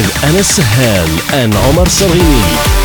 with Anas Sahel and Omar Salini.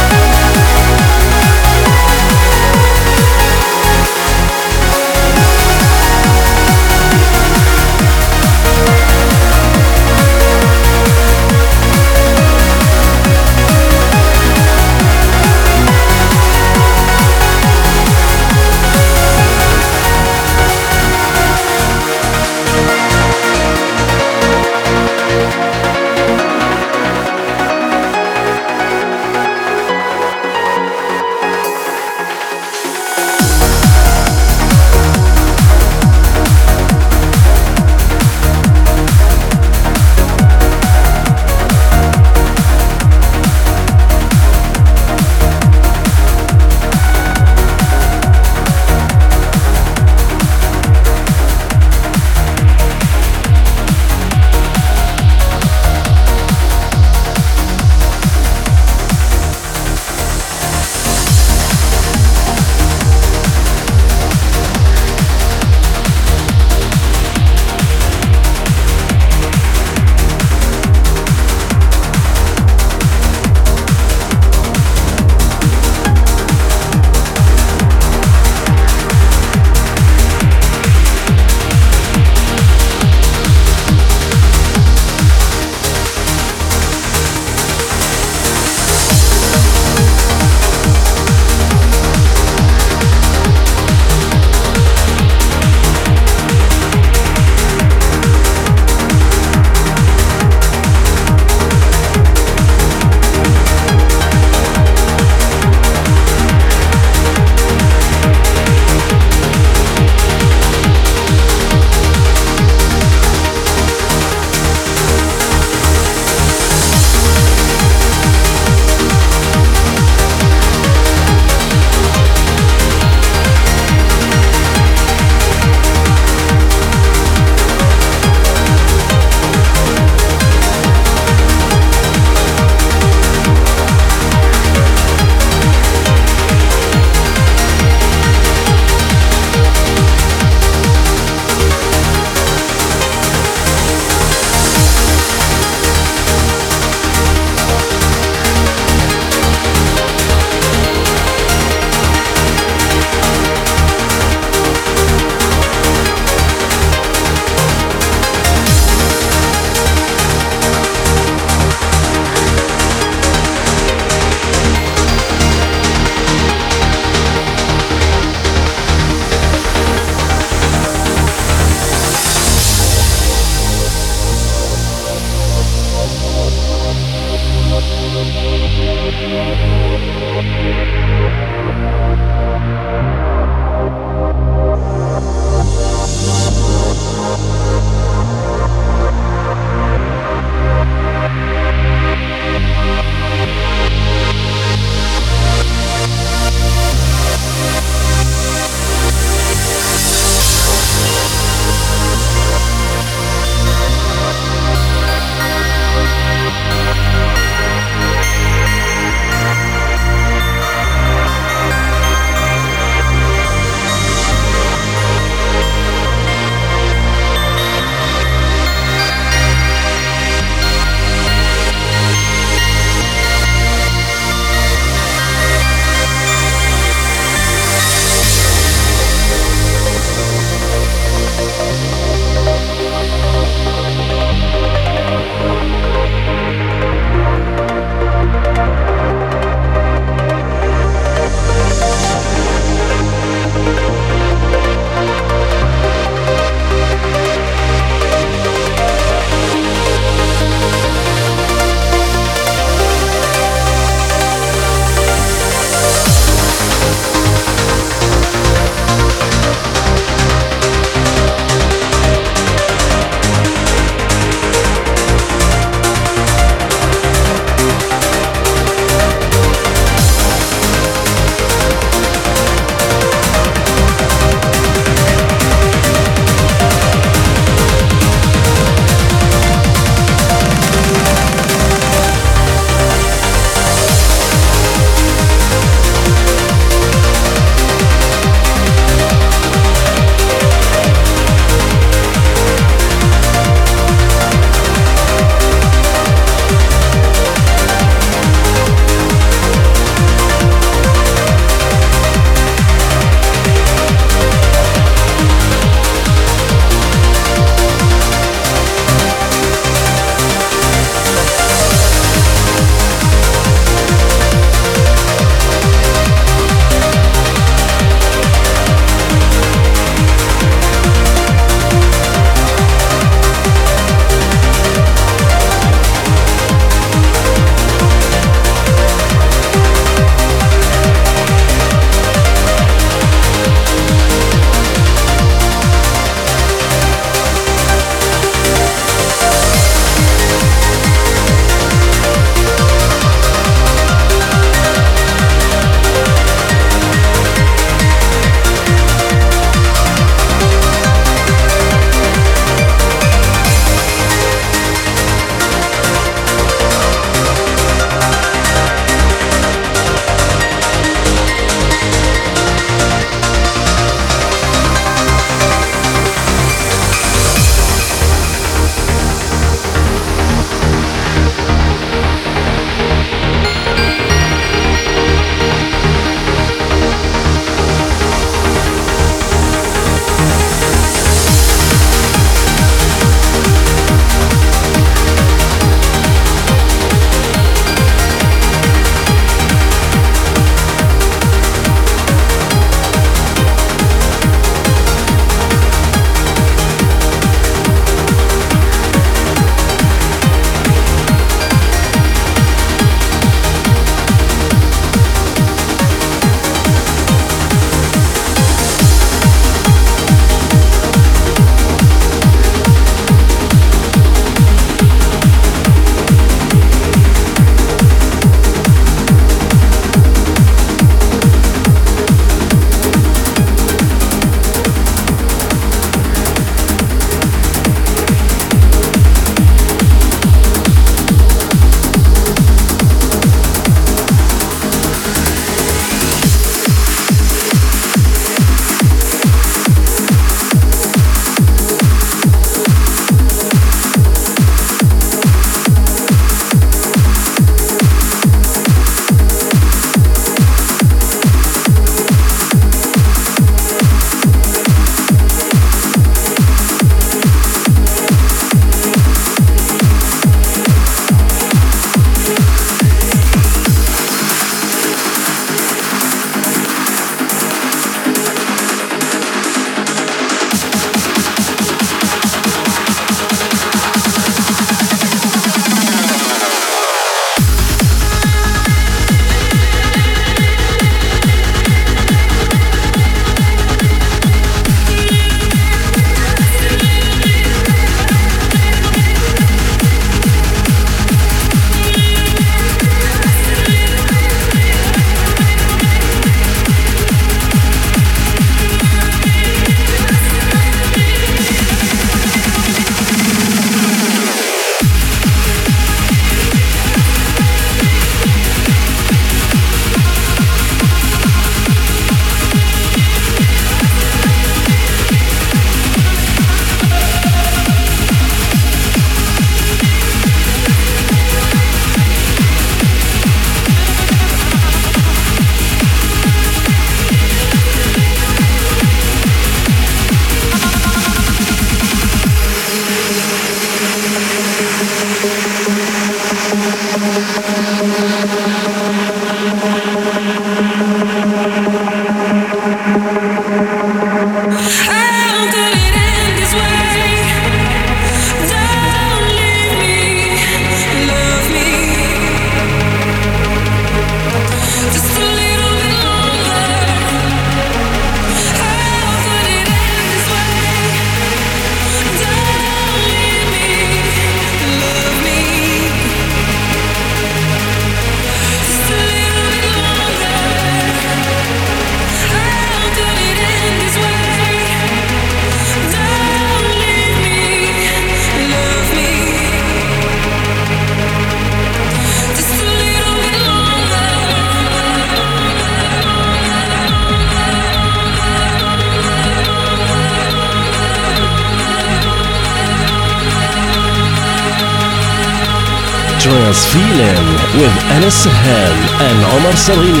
Sabrina.